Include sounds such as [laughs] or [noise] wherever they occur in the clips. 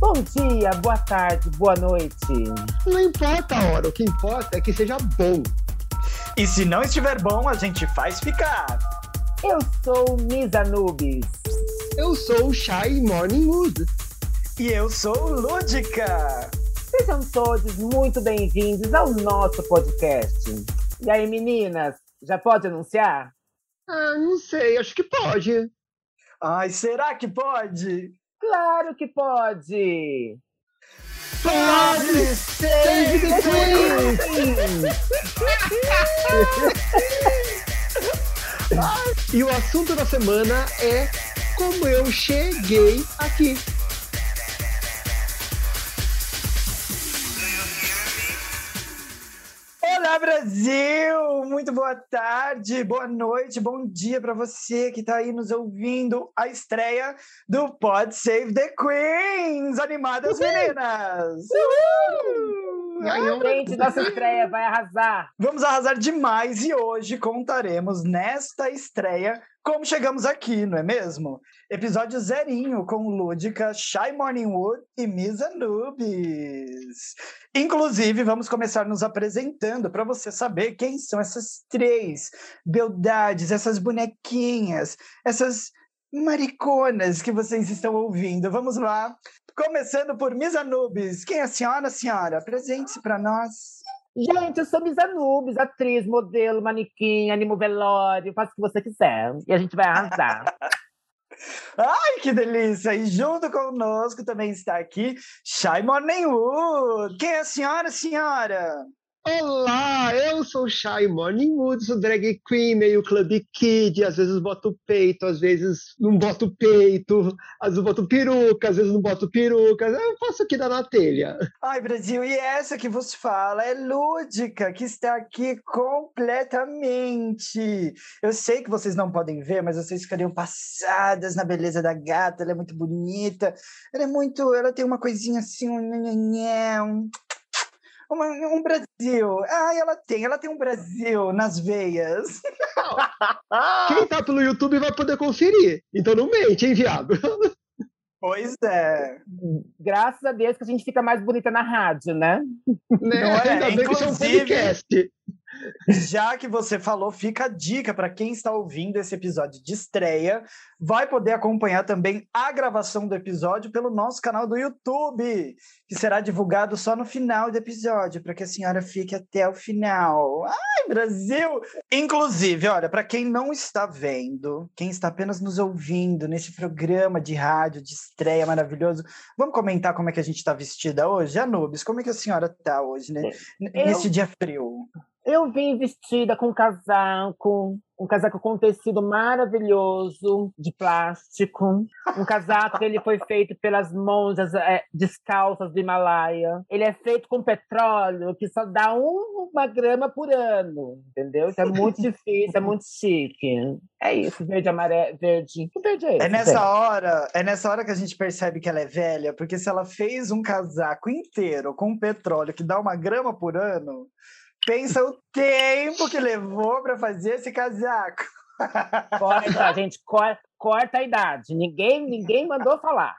Bom dia, boa tarde, boa noite. Não importa a hora, o que importa é que seja bom. E se não estiver bom, a gente faz ficar. Eu sou Miss Anubis. Eu sou o Shy Morning Mood. E eu sou Lúdica. Sejam todos muito bem-vindos ao nosso podcast. E aí, meninas, já pode anunciar? Ah, não sei, acho que pode. Ai, será que pode? Claro que pode! Pode Save the Queen! e o assunto da semana é como eu cheguei aqui. Olá, Brasil! Muito boa tarde, boa noite, bom dia para você que está aí nos ouvindo. A estreia do Pod Save the Queens! Animadas meninas! Uhul! Gente, nossa estreia vai arrasar! Vamos arrasar demais e hoje contaremos nesta estreia como chegamos aqui, não é mesmo? Episódio zerinho com Lúdica, Shy Morningwood e Miss Anubis. Inclusive, vamos começar nos apresentando para você saber quem são essas três beldades, essas bonequinhas, essas mariconas que vocês estão ouvindo. Vamos lá. Começando por Miss Anubis. Quem é a senhora, senhora? Apresente-se para nós. Gente, eu sou Miss Anubis, atriz, modelo, manequim, animo velório, faça o que você quiser. E a gente vai arrasar. [laughs] Ai, que delícia! E junto conosco também está aqui Shy Morningwood. Quem é a senhora, senhora? Olá, eu sou o Shy Morningwood, sou drag queen, meio club kid, às vezes boto peito, às vezes não boto peito, às vezes boto peruca, às vezes não boto peruca, eu faço aqui da na telha. Ai, Brasil, e essa que vos fala é Lúdica, que está aqui completamente. Eu sei que vocês não podem ver, mas vocês ficariam passadas na beleza da gata, ela é muito bonita, ela é muito, ela tem uma coisinha assim, um um uma, um Brasil. Ah, ela tem, ela tem um Brasil nas veias. [laughs] Quem tá pelo YouTube vai poder conferir. Então não mente, hein, viado? Pois é. Graças a Deus que a gente fica mais bonita na rádio, né? né? Não é? Ainda bem que isso é um podcast. Já que você falou, fica a dica para quem está ouvindo esse episódio de estreia, vai poder acompanhar também a gravação do episódio pelo nosso canal do YouTube, que será divulgado só no final do episódio, para que a senhora fique até o final. Ai, Brasil! Inclusive, olha, para quem não está vendo, quem está apenas nos ouvindo nesse programa de rádio de estreia maravilhoso, vamos comentar como é que a gente está vestida hoje? Anubis, como é que a senhora está hoje, né? nesse Eu... dia frio? Eu vim vestida com casaco, um casaco com tecido maravilhoso de plástico, um casaco que ele foi feito pelas monjas é, descalças do Himalaia. Ele é feito com petróleo que só dá uma grama por ano, entendeu? Então é muito difícil, é muito chique. É isso, verde, amarelo, verde. Que verde é esse? É nessa hora, é nessa hora que a gente percebe que ela é velha, porque se ela fez um casaco inteiro com petróleo que dá uma grama por ano, Pensa o tempo que levou para fazer esse casaco. [laughs] Corta, gente, corta, corta a idade. Ninguém, ninguém mandou falar.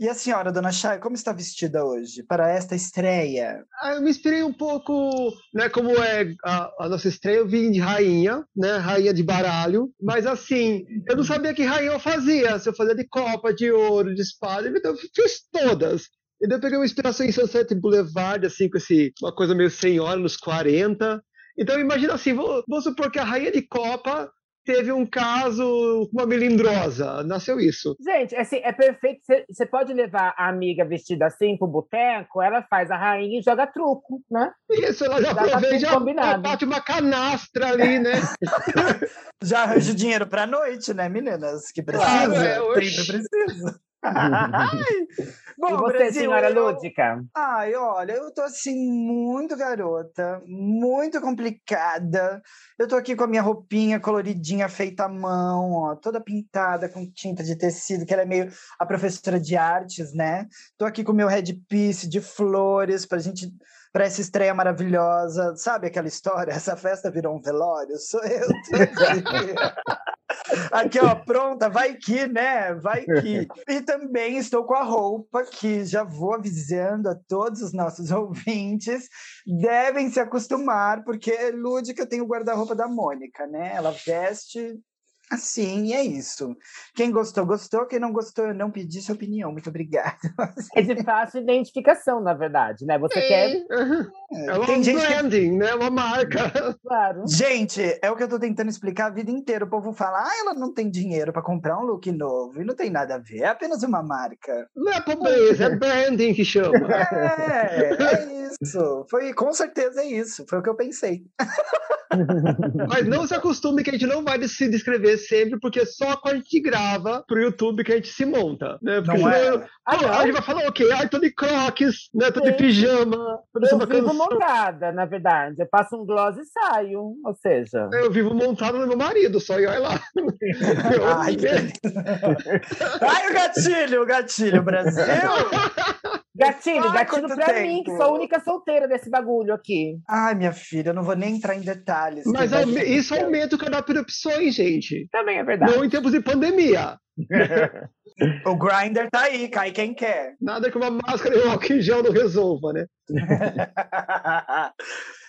E a senhora, dona Chay, como está vestida hoje para esta estreia? Ah, eu me inspirei um pouco, né, como é a, a, nossa estreia, eu vim de rainha, né, rainha de baralho, mas assim, eu não sabia que rainha eu fazia, se eu fazia de copa, de ouro, de espada, então eu fiz todas. E daí eu peguei uma inspiração em Sunset Boulevard, assim, com esse, uma coisa meio senhora nos 40. Então imagina assim, vou, vou supor que a rainha de Copa teve um caso com uma melindrosa. Nasceu isso. Gente, assim, é perfeito. Você pode levar a amiga vestida assim pro boteco, ela faz a rainha e joga truco, né? Isso, ela já aproveita já combinado. bate uma canastra ali, né? [laughs] já arranja dinheiro pra noite, né, meninas? Que precisa. Claro, é, sempre [laughs] Bom, e você, Brasil, senhora eu... Lúdica? Ai, olha, eu tô assim muito garota, muito complicada. Eu tô aqui com a minha roupinha coloridinha feita à mão, ó, toda pintada com tinta de tecido, que ela é meio a professora de artes, né? Tô aqui com o meu headpiece de flores pra gente para essa estreia maravilhosa. Sabe aquela história? Essa festa virou um velório? Sou eu. [laughs] Aqui, ó, pronta, vai que, né? Vai que. E também estou com a roupa que já vou avisando a todos os nossos [laughs] ouvintes. Devem se acostumar, porque é lúdica tem o guarda-roupa da Mônica, né? Ela veste Assim, é isso. Quem gostou, gostou. Quem não gostou, eu não pedi sua opinião. Muito obrigado. É de fácil identificação, na verdade, né? Você quer. É uma Tem branding, que... né? Uma marca. Claro. Gente, é o que eu tô tentando explicar a vida inteira. O povo fala, ah, ela não tem dinheiro para comprar um look novo. E não tem nada a ver. É apenas uma marca. Não é pobreza, é branding que chama. [laughs] É, é isso. Foi, com certeza é isso. Foi o que eu pensei. Mas não se acostume que a gente não vai se descrever sempre, porque só quando a gente grava pro YouTube que a gente se monta. Né? Porque não é. A gente vai falar, ok, ai, tô de crocs, né? Tô de pijama. Eu vivo montada, na verdade. Eu passo um gloss e saio. Ou seja. Eu vivo montada no meu marido, só e olha lá. [laughs] ai, [laughs] ai, o gatilho, o gatilho, Brasil! [laughs] Gatilho, Ai, gatilho pra tempo. mim, que sou a única solteira desse bagulho aqui. Ai, minha filha, eu não vou nem entrar em detalhes. Mas isso aumenta o cadastro de opções, gente. Também é verdade. Não em tempos de pandemia. [laughs] o grinder tá aí, cai quem quer. Nada que uma máscara e um álcool em gel não resolva, né? [laughs]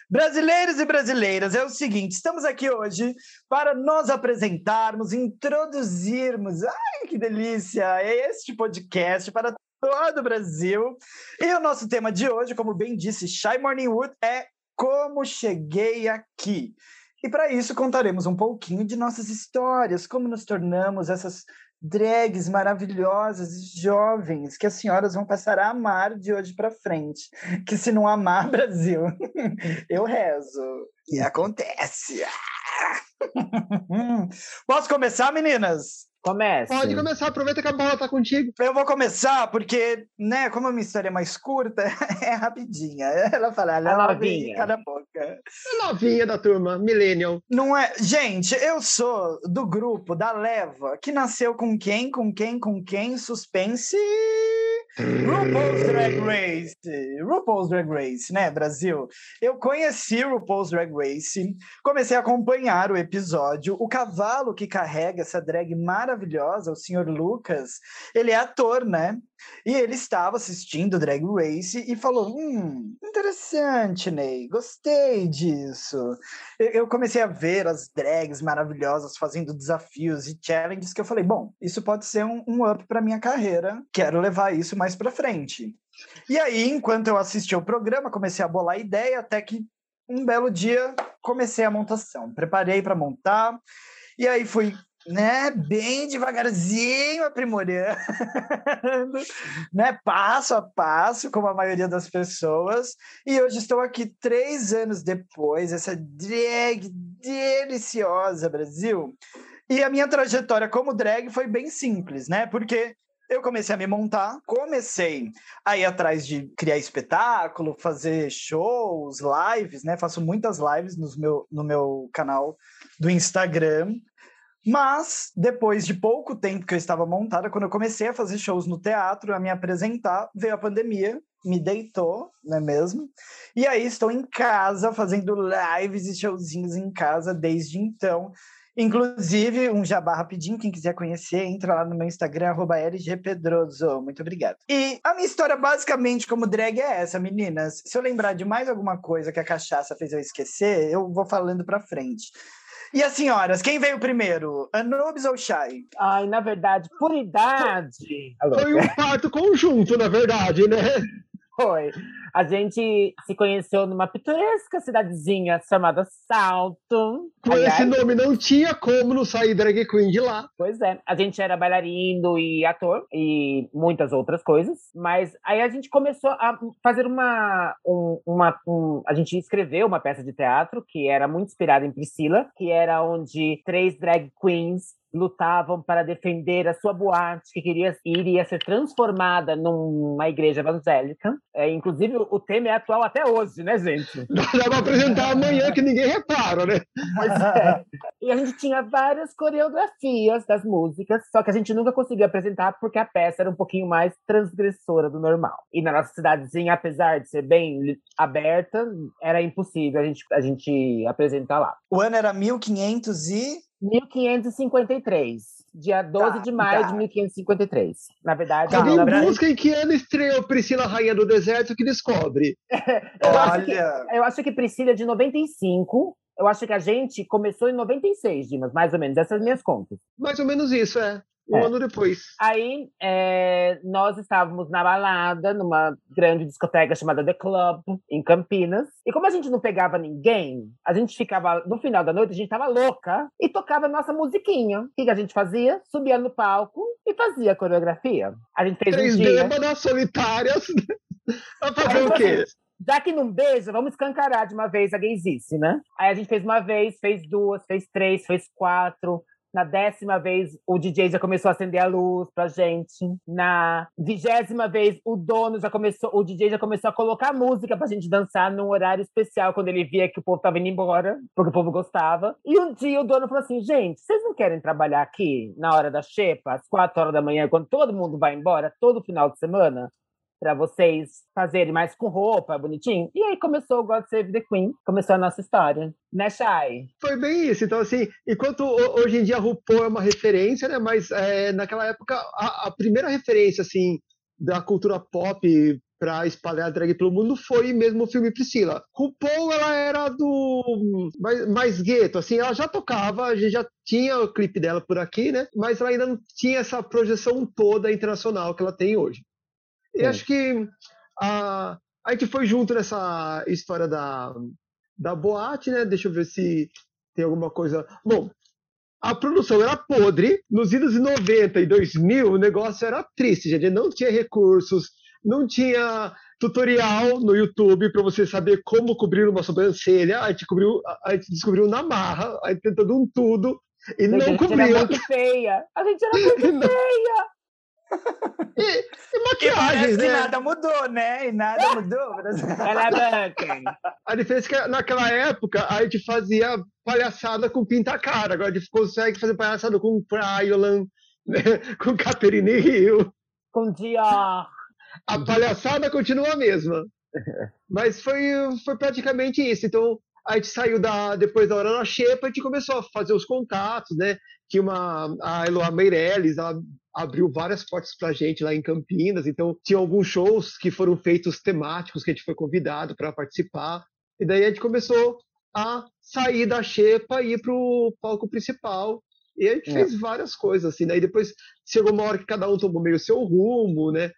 Brasileiros e brasileiras, é o seguinte: estamos aqui hoje para nos apresentarmos, introduzirmos, ai que delícia, este podcast para todo o Brasil. E o nosso tema de hoje, como bem disse Shy Morningwood, é Como Cheguei Aqui. E para isso contaremos um pouquinho de nossas histórias, como nos tornamos essas drags maravilhosas e jovens que as senhoras vão passar a amar de hoje para frente. Que se não amar, [laughs] Brasil, eu rezo. E acontece. [laughs] Posso começar, meninas? Comece. Pode começar, aproveita que a bola tá contigo. Eu vou começar porque, né, como a minha história é mais curta, [laughs] é rapidinha. Ela fala, ela é novinha. cada boca. É novinha da turma, millennial. Não é? Gente, eu sou do grupo da Leva, que nasceu com quem, com quem, com quem? Suspense [laughs] RuPaul's Drag Race, RuPaul's Drag Race, né, Brasil? Eu conheci RuPaul's Drag Race, comecei a acompanhar o episódio. O cavalo que carrega essa drag maravilhosa, o Sr. Lucas, ele é ator, né? E ele estava assistindo Drag Race e falou: Hum, interessante, Ney, gostei disso. Eu comecei a ver as drags maravilhosas fazendo desafios e challenges que eu falei: Bom, isso pode ser um, um up para minha carreira, quero levar isso mais para frente. E aí, enquanto eu assistia o programa, comecei a bolar ideia até que um belo dia comecei a montação. Preparei para montar. E aí fui né, bem devagarzinho aprimorando, [laughs] né, passo a passo, como a maioria das pessoas. E hoje estou aqui três anos depois, essa drag deliciosa, Brasil. E a minha trajetória como drag foi bem simples, né? Porque eu comecei a me montar, comecei a ir atrás de criar espetáculo, fazer shows, lives, né? Faço muitas lives no meu, no meu canal do Instagram. Mas, depois de pouco tempo que eu estava montada, quando eu comecei a fazer shows no teatro, a me apresentar, veio a pandemia, me deitou, não é mesmo? E aí estou em casa, fazendo lives e showzinhos em casa desde então. Inclusive, um jabá rapidinho, quem quiser conhecer, entra lá no meu Instagram, lgpedroso. Muito obrigado. E a minha história, basicamente, como drag é essa, meninas. Se eu lembrar de mais alguma coisa que a cachaça fez eu esquecer, eu vou falando pra frente. E as senhoras, quem veio primeiro? Anubis ou Shai? Ai, na verdade, por idade. Foi um parto conjunto, na verdade, né? Foi. A gente se conheceu numa pitoresca cidadezinha chamada Salto. Com Aliás, esse nome não tinha como não sair drag queen de lá. Pois é. A gente era bailarino e ator e muitas outras coisas. Mas aí a gente começou a fazer uma. Um, uma um, a gente escreveu uma peça de teatro que era muito inspirada em Priscila, que era onde três drag queens lutavam para defender a sua boate, que queria iria ser transformada numa igreja evangélica. É, inclusive, o tema é atual até hoje, né, gente? [laughs] Dá pra apresentar amanhã que ninguém repara, né? Pois é. E a gente tinha várias coreografias das músicas, só que a gente nunca conseguia apresentar porque a peça era um pouquinho mais transgressora do normal. E na nossa cidadezinha, apesar de ser bem aberta, era impossível a gente, a gente apresentar lá. O ano era 1500 e 1553. Dia 12 Tá, de maio tá. de 1553. Na verdade, Tá, não, na verdade, busca em que ano estreou Priscila Rainha do Deserto que descobre. [laughs] eu, acho que, eu acho que Priscila é de 95. Eu acho que a gente começou em 96, Dimas, mais ou menos. Essas minhas contas. Mais ou menos isso, é. Um É. ano depois. Aí é, nós estávamos na balada, numa grande discoteca chamada The Club, em Campinas. E como a gente não pegava ninguém, a gente ficava, no final da noite, a gente tava louca e tocava nossa musiquinha. O que, a gente fazia? Subia no palco e fazia a coreografia. A gente fez Três um dia. bêbadas solitárias. [laughs] Vai fazer o quê? Já que não beija, vamos escancarar de uma vez a gaysice, né? Aí a gente fez uma vez, fez duas, fez três, fez quatro. Na décima vez, o DJ já começou a acender a luz pra gente. Na vigésima vez, o dono já começou, o DJ já começou a colocar música pra gente dançar num horário especial, quando ele via que o povo tava indo embora, porque o povo gostava. E um dia o dono falou assim: gente, vocês não querem trabalhar aqui na hora da xepa, às quatro horas da manhã, quando todo mundo vai embora, todo final de semana? Para vocês fazerem mais com roupa, bonitinho. E aí começou o God Save the Queen, começou a nossa história. Né, Shai? Foi bem isso. Então, assim, enquanto ho- hoje em dia a RuPaul é uma referência, né? Mas é, naquela época, a, a primeira referência, assim, da cultura pop para espalhar drag pelo mundo foi mesmo o filme Priscila. RuPaul, ela era do mais, mais gueto, assim, ela já tocava, a gente já tinha o clipe dela por aqui, né? Mas ela ainda não tinha essa projeção toda internacional que ela tem hoje. E Sim. acho que a, a gente foi junto nessa história da, da boate, né? Deixa eu ver se tem alguma coisa. Bom, a produção era podre. Nos de 90 e 2000, o negócio era triste, gente. Não tinha recursos, não tinha tutorial no YouTube para você saber como cobrir uma sobrancelha. A gente, cobriu, a gente descobriu na marra, a gente tentando um tudo e Gente, não a gente cobriu. era muito feia. A gente era muito [laughs] feia. E, e e maquiagens, parece que né? nada mudou, né? E nada mudou. É. A diferença é que naquela época a gente fazia palhaçada com pinta-cara, agora a gente consegue fazer palhaçada com Priolan, né? [laughs] com Catherine Hill. Com Dior. A palhaçada continua a mesma. Mas foi, foi praticamente isso. Então a gente saiu da, depois da hora da Xepa, a gente começou a fazer os contatos, né? Tinha uma, a Eloá Meirelles, ela abriu várias portas pra gente lá em Campinas, então tinha alguns shows que foram feitos temáticos que a gente foi convidado para participar. E daí a gente começou a sair da Xepa e ir pro palco principal. E a gente É. fez várias coisas, assim, daí depois chegou uma hora que cada um tomou meio o seu rumo, né?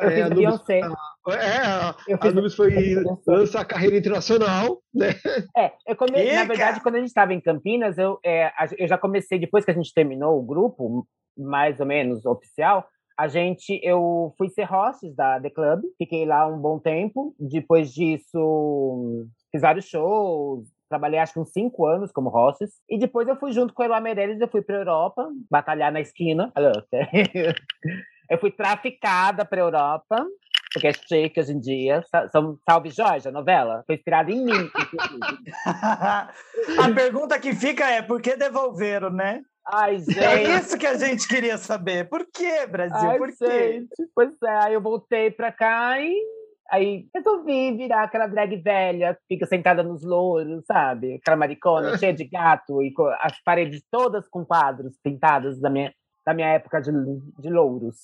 Eu É, fiz a Beyoncé. é, a, Eu a fiz Nubes foi lançar a carreira internacional, né? É, eu come... Ih, na verdade, quando a gente estava em Campinas, eu, é, a- eu já comecei, depois que a gente terminou o grupo, mais ou menos oficial, a gente, eu fui ser hostess da The Club, fiquei lá um bom tempo. Depois disso, fiz vários shows, trabalhei acho que uns cinco anos como hostess. E depois eu fui junto com a Eloá Meirelles, eu fui para Europa, batalhar na esquina. [laughs] Eu fui traficada para Europa, porque é chique hoje em dia. São Salve Jorge, a novela. Foi inspirada em mim, [laughs] a pergunta que fica é: por que devolveram, né? Ai, É gente. isso que a gente queria saber. Por que, Brasil? Ai, por quê? gente. Pois é, aí eu voltei pra cá e aí resolvi virar aquela drag velha, fica sentada nos louros, sabe? Aquela maricona cheia de gato e as paredes todas com quadros pintados da minha, da minha época de, de louros.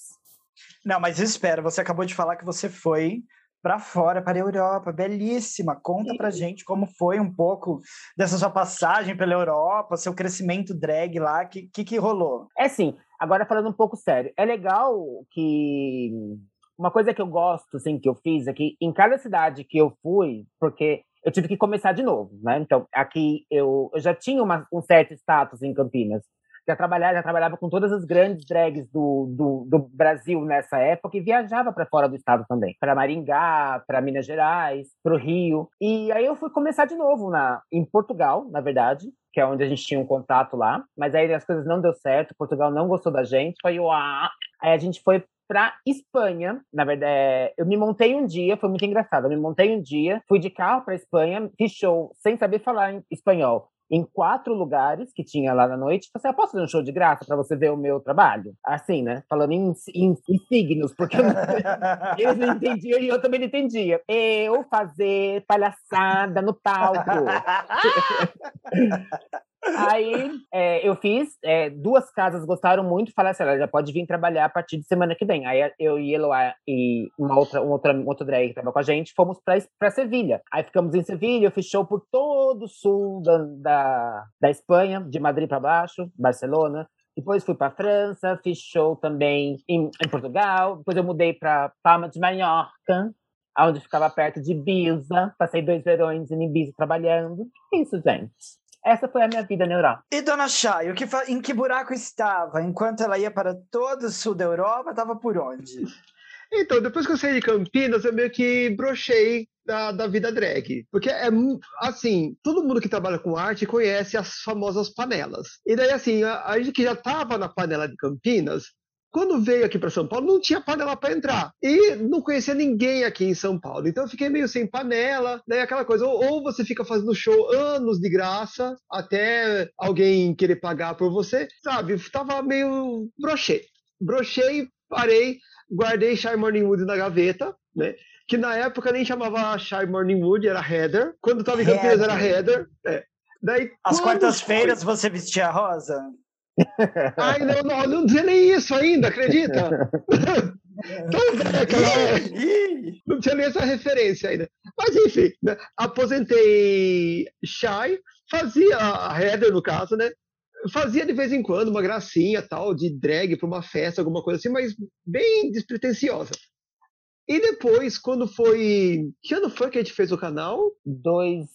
Não, mas espera, você acabou de falar que você foi para fora, para a Europa, belíssima. Conta pra gente como foi um pouco dessa sua passagem pela Europa, seu crescimento drag lá, que que, que rolou? É assim, agora falando um pouco sério, é legal que uma coisa que eu gosto, assim, que eu fiz aqui, em cada cidade que eu fui, porque eu tive que começar de novo, né? Então, aqui eu, eu já tinha uma- um certo status em Campinas. Já trabalhava, já trabalhava com todas as grandes drags do, do, do Brasil nessa época e viajava para fora do estado também, para Maringá, para Minas Gerais, para o Rio. E aí eu fui começar de novo na, em Portugal, na verdade, que é onde a gente tinha um contato lá, mas aí as coisas não deu certo, Portugal não gostou da gente, foi o. Aí a gente foi pra Espanha, na verdade, é, eu me montei um dia, foi muito engraçado, eu me montei um dia, fui de carro pra Espanha, fiz show sem saber falar espanhol. Em quatro lugares que tinha lá na noite, você posso fazer um show de graça pra você ver o meu trabalho? Assim, né? Falando em, em, em signos, porque eu não, [laughs] eles não entendiam e eu também não entendia. Eu fazer palhaçada no palco. [laughs] [laughs] Aí é, eu fiz, é, duas casas gostaram muito, falaram assim: ela já pode vir trabalhar a partir de semana que vem. Aí eu e Eloá e uma outra, um outra, um outro drag que estava com a gente fomos para Sevilha. Aí ficamos em Sevilha, eu fiz show por todo o sul da, da, da Espanha, de Madrid para baixo, Barcelona. Depois fui para França, fiz show também em, em Portugal. Depois eu mudei para Palma de Mallorca, onde ficava perto de Ibiza. Passei dois verões em Ibiza trabalhando. Isso, gente. Essa foi a minha vida na Europa. E Dona Chay, que em que buraco estava? Enquanto ela ia para todo o sul da Europa, estava por onde? Então, depois que eu saí de Campinas, eu meio que brochei da, da vida drag. Porque é assim, todo mundo que trabalha com arte conhece as famosas panelas. E daí, assim, a, a gente que já estava na panela de Campinas, quando veio aqui para São Paulo, não tinha panela para entrar. E não conhecia ninguém aqui em São Paulo. Então eu fiquei meio sem panela, daí aquela coisa, ou, ou você fica fazendo show anos de graça, até alguém querer pagar por você, sabe? Tava meio brochei. Brochei, parei, guardei Shy Morning Wood na gaveta, né? Que na época nem chamava Shy Morning Wood, era Heather. Quando tava em Campinas era Heather. É. Daí, As quartas-feiras foi... você vestia rosa? Ai, não, não, não dizia nem isso ainda, acredita? [laughs] não tinha nem essa referência ainda. Mas enfim, né? aposentei Shy, fazia a Heather, no caso, né? Fazia de vez em quando uma gracinha tal, de drag para uma festa, alguma coisa assim, mas bem despretensiosa. E depois, quando foi. Que ano foi que a gente fez o canal? Dois.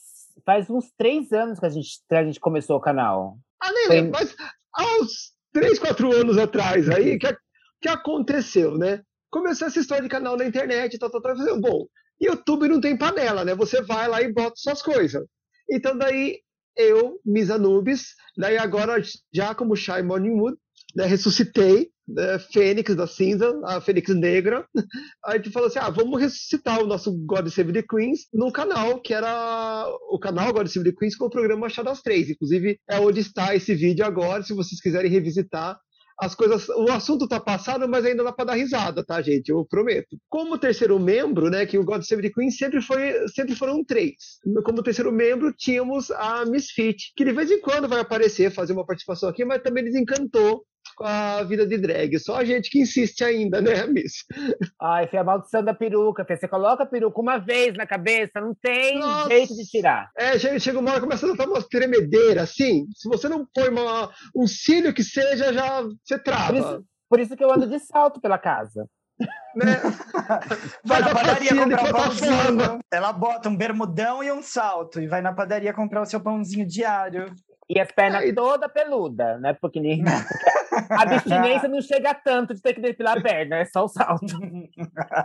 Faz uns três anos que a gente, que a gente começou o canal. Ah, nem lembro, mas uns 3, 4 anos atrás aí, que, que aconteceu, né? Começou essa história de canal na internet, tal, tal, tal. Bom, YouTube não tem panela, né? Você vai lá e bota suas coisas. Então daí eu, Misa Nubes, daí agora já como Shy Morningwood, né, ressuscitei né, Fênix da cinza, a Fênix negra. [laughs] Aí a gente falou assim: ah, vamos ressuscitar o nosso God Save the Queens no canal, que era o canal God Save the Queens com o programa Machado das Três. Inclusive, é onde está esse vídeo agora, se vocês quiserem revisitar as coisas. O assunto tá passado, mas ainda dá para dar risada, tá, gente? Eu prometo. Como terceiro membro, né, que o God Save the Queen sempre foi, sempre foram três. Como terceiro membro, tínhamos a Misfit, que de vez em quando vai aparecer, fazer uma participação aqui, mas também desencantou com a vida de drag. Só a gente que insiste ainda, né, Miss? Ai, foi a maldição da peruca. Você coloca a peruca uma vez na cabeça, não tem Nossa. jeito de tirar. É, chega uma hora começa a dar uma tremedeira, assim. Se você não põe uma, um cílio que seja, já você trava. Por isso, por isso que eu ando de salto pela casa. Né? [laughs] Vai na padaria comprar um pãozinho. Ela bota um bermudão e um salto e vai na padaria comprar o seu pãozinho diário. E as pernas é. toda peluda, né? Porque, nem... [laughs] a abstinência não chega tanto de ter que depilar a perna, é só o salto.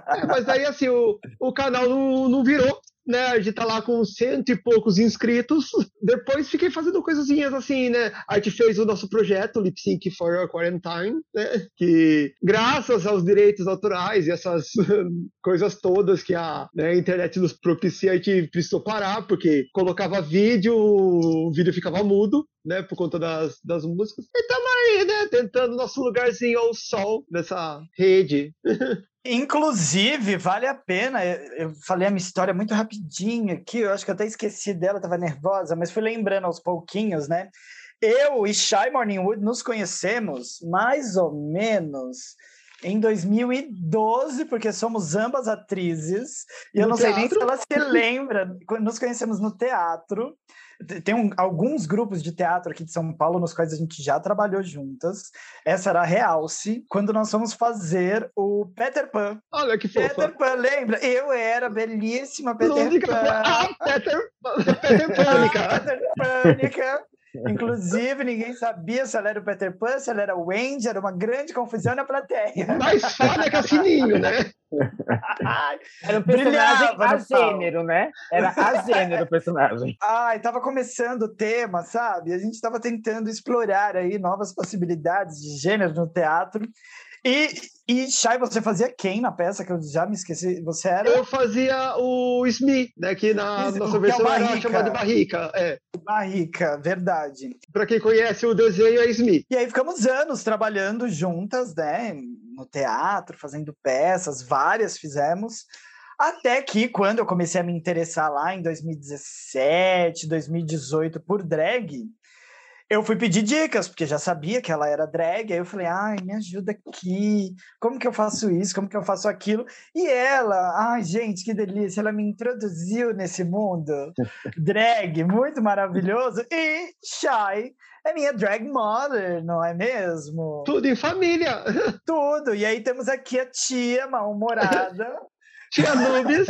É, mas aí, assim, o, o canal não, não virou né? A gente tá lá com cento e poucos inscritos. [laughs] Depois fiquei fazendo coisinhas assim, né? A gente fez o nosso projeto Lip Sync for Your Quarantine, né? Que graças aos direitos autorais e essas [laughs] coisas todas que a, né, a internet nos propicia, a gente precisou parar, porque colocava vídeo, o vídeo ficava mudo, né? Por conta das, das músicas. E estamos aí, né? Tentando nosso lugarzinho ao sol nessa rede. [laughs] Inclusive, vale a pena. Eu falei a minha história muito rapidinho aqui, eu acho que eu até esqueci dela, estava nervosa, mas fui lembrando aos pouquinhos, né? Eu e Shy Morningwood nos conhecemos mais ou menos em 2012, porque somos ambas atrizes, e no eu não teatro? sei nem se ela se lembra. Nos conhecemos no teatro. Tem um, alguns grupos de teatro aqui de São Paulo nos quais a gente já trabalhou juntas. Essa era a Realce, quando nós fomos fazer o Peter Pan. Olha que fofa. Peter Pan, lembra? Eu era belíssima Peter Lúdica, Pan. Ah, Peter, Peter Pânica. Peter Pânica. Inclusive, ninguém sabia se ela era o Peter Pan, se ela era o Wendy, era uma grande confusão na plateia. Mais falha que a Sininho, né? [laughs] era um personagem a gênero, né? Era a gênero o personagem. [laughs] Ai, tava começando o tema, sabe? A gente tava tentando explorar aí novas possibilidades de gênero no teatro. E, e Shai, você fazia quem na peça? Que eu já me esqueci. Você era. Eu fazia o Smee, né? Que na nossa é versão é era chamado de Barrica. É. Barrica, verdade. Para quem conhece o desenho, é Smee. E aí ficamos anos trabalhando juntas, né? No teatro, fazendo peças, várias fizemos. Até que, quando eu comecei a me interessar lá em 2017, 2018 por drag, eu fui pedir dicas, porque já sabia que ela era drag, aí eu falei, ai, me ajuda aqui, como que eu faço isso, como que eu faço aquilo? E ela, ai, gente, que delícia, ela me introduziu nesse mundo [laughs] drag, muito maravilhoso, e Shy é minha drag mother, não é mesmo? Tudo em família. [laughs] Tudo, e aí temos aqui a tia mal-humorada. [laughs] tia Nubes.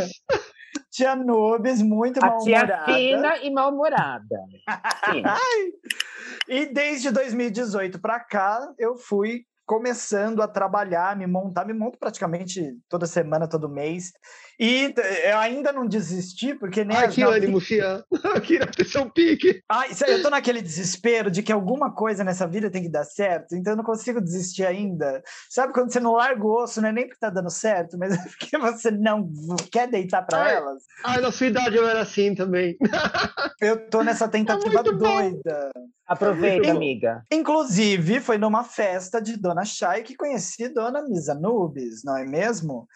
Tia Nubes, muito mal-humorada. Tia fina e mal-humorada. [laughs] e desde 2018 para cá, eu fui começando a trabalhar, me montar, me monto praticamente toda semana, todo mês. E eu ainda não desisti, porque nem. Ai, que ânimo, Fia. Queria ter seu pique. Ai, eu tô naquele desespero de que alguma coisa nessa vida tem que dar certo, então eu não consigo desistir ainda. Sabe quando você não larga o osso, não é nem porque tá dando certo, mas é porque [laughs] você não quer deitar para ai, elas? Ai, na sua idade eu era assim também. [laughs] eu tô nessa tentativa é doida. Aproveita, amiga. Inclusive, foi numa festa de Dona Chay que conheci Dona Misa Nubes, não é mesmo?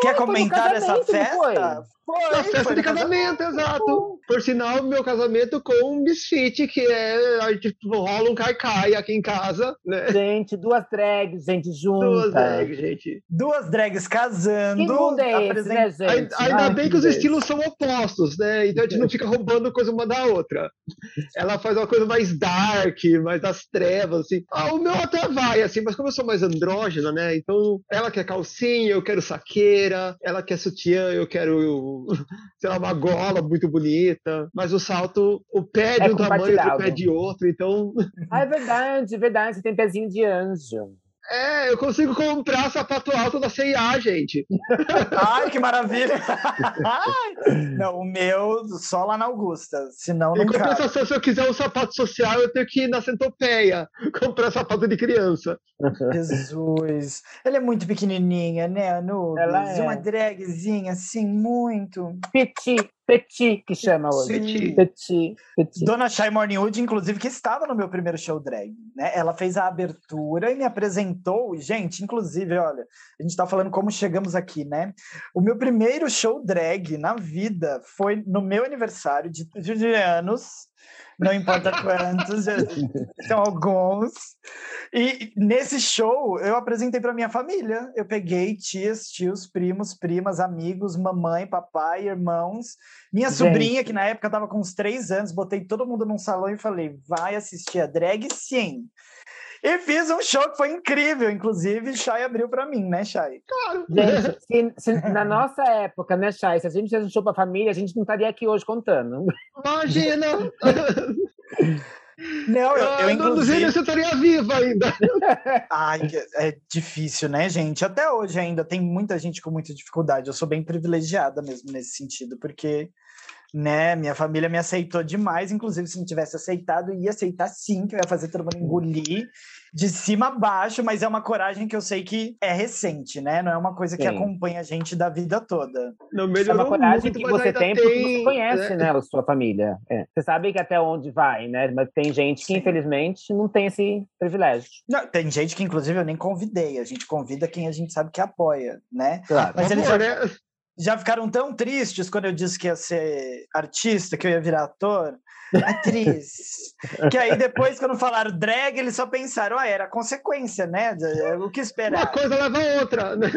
Quer comentar essa festa? Foi? Foi, na festa de casamento, casamento exato. Por sinal, meu casamento com um misfit, que é. A gente rola um caicai aqui em casa, né? Gente, duas drags, gente, juntas. Duas drags, gente. Duas drags casando. Que mundo é esse, né, gente? Ainda, ainda Ai, bem que, que os estilos são opostos, né? Então a gente não fica roubando coisa uma da outra. Ela faz uma coisa mais dark, mais das trevas, assim. Ah, o meu até vai, assim, mas como eu sou mais andrógena, né? Então ela quer calcinha, eu quero saqueira, ela quer sutiã, eu quero [laughs] sei lá, uma gola muito bonita, mas o salto, o pé de é um tamanho o pé de outro, então. Ah, é verdade, verdade, você tem pezinho de anjo. É, eu consigo comprar sapato alto da CIA, gente. Ai, que maravilha! [laughs] não, o meu só lá na Augusta, senão não Em compensação, se eu quiser um sapato social, eu tenho que ir na Centopeia comprar sapato de criança. Jesus! Ela é muito pequenininha, né, Anubis? Ela é. Uma dragzinha, assim, muito... Petit. Petit, que chama hoje. Petit. Petit. Petit. Dona Shai Morningwood, inclusive, que estava no meu primeiro show drag. Né? Ela fez a abertura e me apresentou. Gente, inclusive, olha, a gente está falando como chegamos aqui, né? O meu primeiro show drag na vida foi no meu aniversário de, de anos não importa quantos, [laughs] são alguns. E nesse show eu apresentei para minha família. Eu peguei tias, tios, primos, primas, amigos, mamãe, papai, irmãos. Minha Gente. sobrinha, que na época estava com uns três anos, botei todo mundo num salão e falei: vai assistir a drag sim. E fiz um show que foi incrível, inclusive, Chay abriu para mim, né, Chay? Claro. Gente, [laughs] se, se, na nossa época, né, Chay, se a gente fizesse um show pra família, a gente não estaria aqui hoje contando. Imagina! [laughs] Não, eu, eu, eu inclusive... Não você estaria viva ainda. [laughs] Ai, é difícil, né, gente? Até hoje ainda tem muita gente com muita dificuldade. Eu sou bem privilegiada mesmo nesse sentido, porque né? Minha família me aceitou demais, inclusive se não tivesse aceitado, ia aceitar sim, que eu ia fazer todo mundo engolir de cima a baixo, mas é uma coragem que eu sei que é recente, né? Não é uma coisa que sim. acompanha a gente da vida toda. Não é uma coragem muito, que você tem, tem porque você conhece, né, né a sua família. É. Você sabe que até onde vai, né? Mas tem gente que, sim. infelizmente, não tem esse privilégio. Não, tem gente que, inclusive, eu nem convidei. A gente convida quem a gente sabe que apoia, né? Claro. Mas eles já... já ficaram tão tristes quando eu disse que ia ser artista, que eu ia virar ator, atriz. [laughs] que aí depois, quando falaram drag, eles só pensaram, ah, era consequência, né? O que esperar? Uma coisa leva a outra. Né?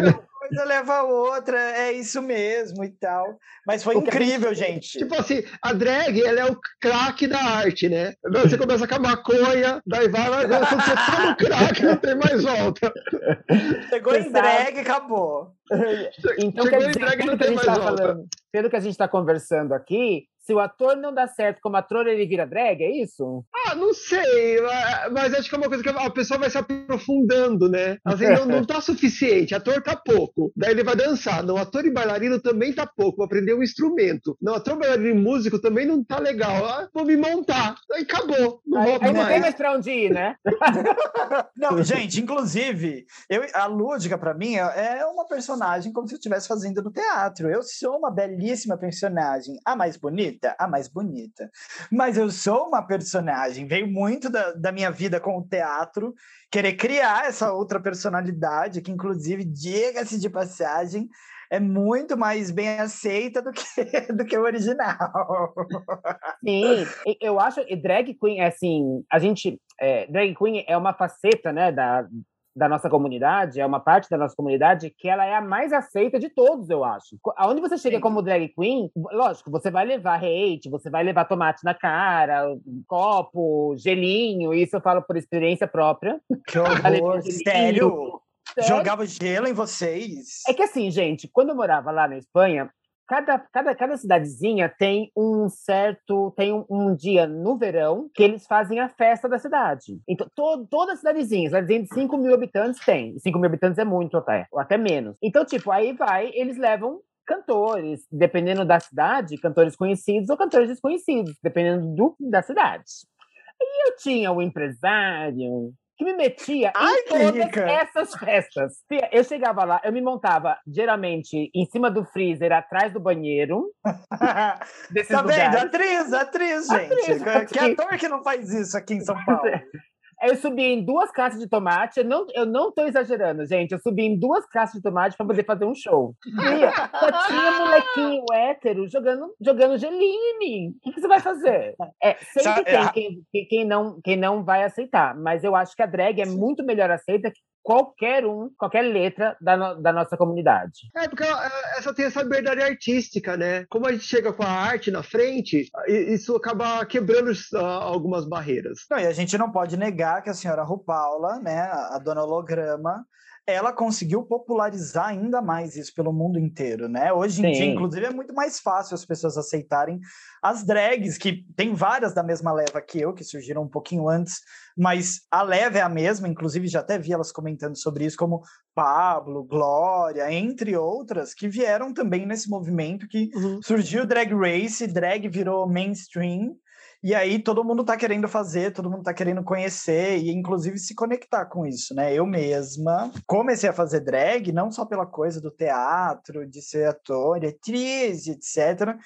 Uma coisa leva a outra, é isso mesmo e tal. Mas foi incrível, gente. Tipo assim, a drag, ela é o craque da arte, né? Você começa com a maconha, daí vai, vai, vai você tá no craque, não tem mais volta. Chegou em drag, acabou. Então, Chegou quer dizer, drag, que a gente tá falando, pelo que a gente está conversando aqui, se o ator não dá certo como ator, ele vira drag, é isso? Ah, não sei, mas acho que é uma coisa que a pessoa vai se aprofundando, né? Assim, não, não tá suficiente, ator tá pouco. Daí ele vai dançar. Não, ator e bailarino também tá pouco, vou aprender um instrumento. Não, ator, bailarino e músico também não tá legal. Ah, vou me montar. Aí acabou. Não aí, aí não tem mais pra onde ir, né? [laughs] não, gente, inclusive, eu, a Lúdica, pra mim, é uma personagem como se eu estivesse fazendo no teatro. Eu sou uma belíssima personagem. A mais bonita? A mais bonita. Mas eu sou uma personagem, veio muito da, da minha vida com o teatro, querer criar essa outra personalidade, que inclusive, diga-se de passagem, é muito mais bem aceita do que, [laughs] do que o original. Sim, eu acho que drag queen, assim, a gente. É, drag queen é uma faceta, né, da, da nossa comunidade, é uma parte da nossa comunidade que ela é a mais aceita de todos, eu acho. Aonde você chega Sim. como drag queen, lógico, você vai levar hate, você vai levar tomate na cara, copo, gelinho, isso eu falo por experiência própria. Que horror, [laughs] sério? Jogava gelo em vocês? É que assim, gente, quando eu morava lá na Espanha, cada, cada, cada cidadezinha tem um certo. Tem um, um, dia no verão que eles fazem a festa da cidade. Então, to, toda cidadezinha, cidadezinha de 5 mil habitantes tem. 5 mil habitantes é muito até, ou até menos. Então, tipo, aí vai, eles levam cantores, dependendo da cidade, cantores conhecidos ou cantores desconhecidos, dependendo do, da cidade. E eu tinha o empresário, que me metia Ai, em todas rica. essas festas. Eu chegava lá, eu me montava geralmente em cima do freezer, atrás do banheiro. [laughs] tá vendo? Atriz, atriz, gente. Atriz, atriz. Que ator que não faz isso aqui em São Paulo? Eu subi em duas caixas de tomate. Eu não, eu não tô exagerando, gente. Eu subi em duas caixas de tomate para poder fazer um show. E só tinha molequinho hétero jogando, jogando gelinho em mim. O que, que você vai fazer? É, sempre tem é quem, quem, não, quem não vai aceitar. Mas eu acho que a drag é muito melhor aceita qualquer um, qualquer letra da, no, da nossa comunidade. É, porque ela, ela tem essa liberdade artística, né? Como a gente chega com a arte na frente, isso acaba quebrando uh, algumas barreiras. Não, e a gente não pode negar que a senhora Rupaula, né, a dona holograma, ela conseguiu popularizar ainda mais isso pelo mundo inteiro, né? Hoje em Sim. dia, inclusive, é muito mais fácil as pessoas aceitarem as drags, que tem várias da mesma leva que eu, que surgiram um pouquinho antes, mas a leva é a mesma, inclusive já até vi elas comentando sobre isso, como Pablo, Glória, entre outras, que vieram também nesse movimento que uhum. surgiu Drag Race, drag virou mainstream, e aí todo mundo tá querendo fazer, todo mundo tá querendo conhecer e inclusive se conectar com isso, né? Eu mesma comecei a fazer drag não só pela coisa do teatro, de ser ator, atriz, etc,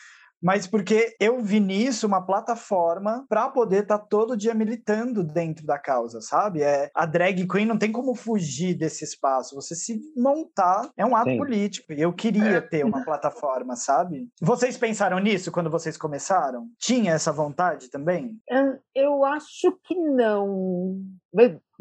mas porque eu vi nisso uma plataforma para poder estar tá todo dia militando dentro da causa, sabe? É, a drag queen não tem como fugir desse espaço. Você se montar é um ato Sim. político. E eu queria é. ter uma plataforma, sabe? Vocês pensaram nisso quando vocês começaram? Tinha essa vontade também? Eu acho que não.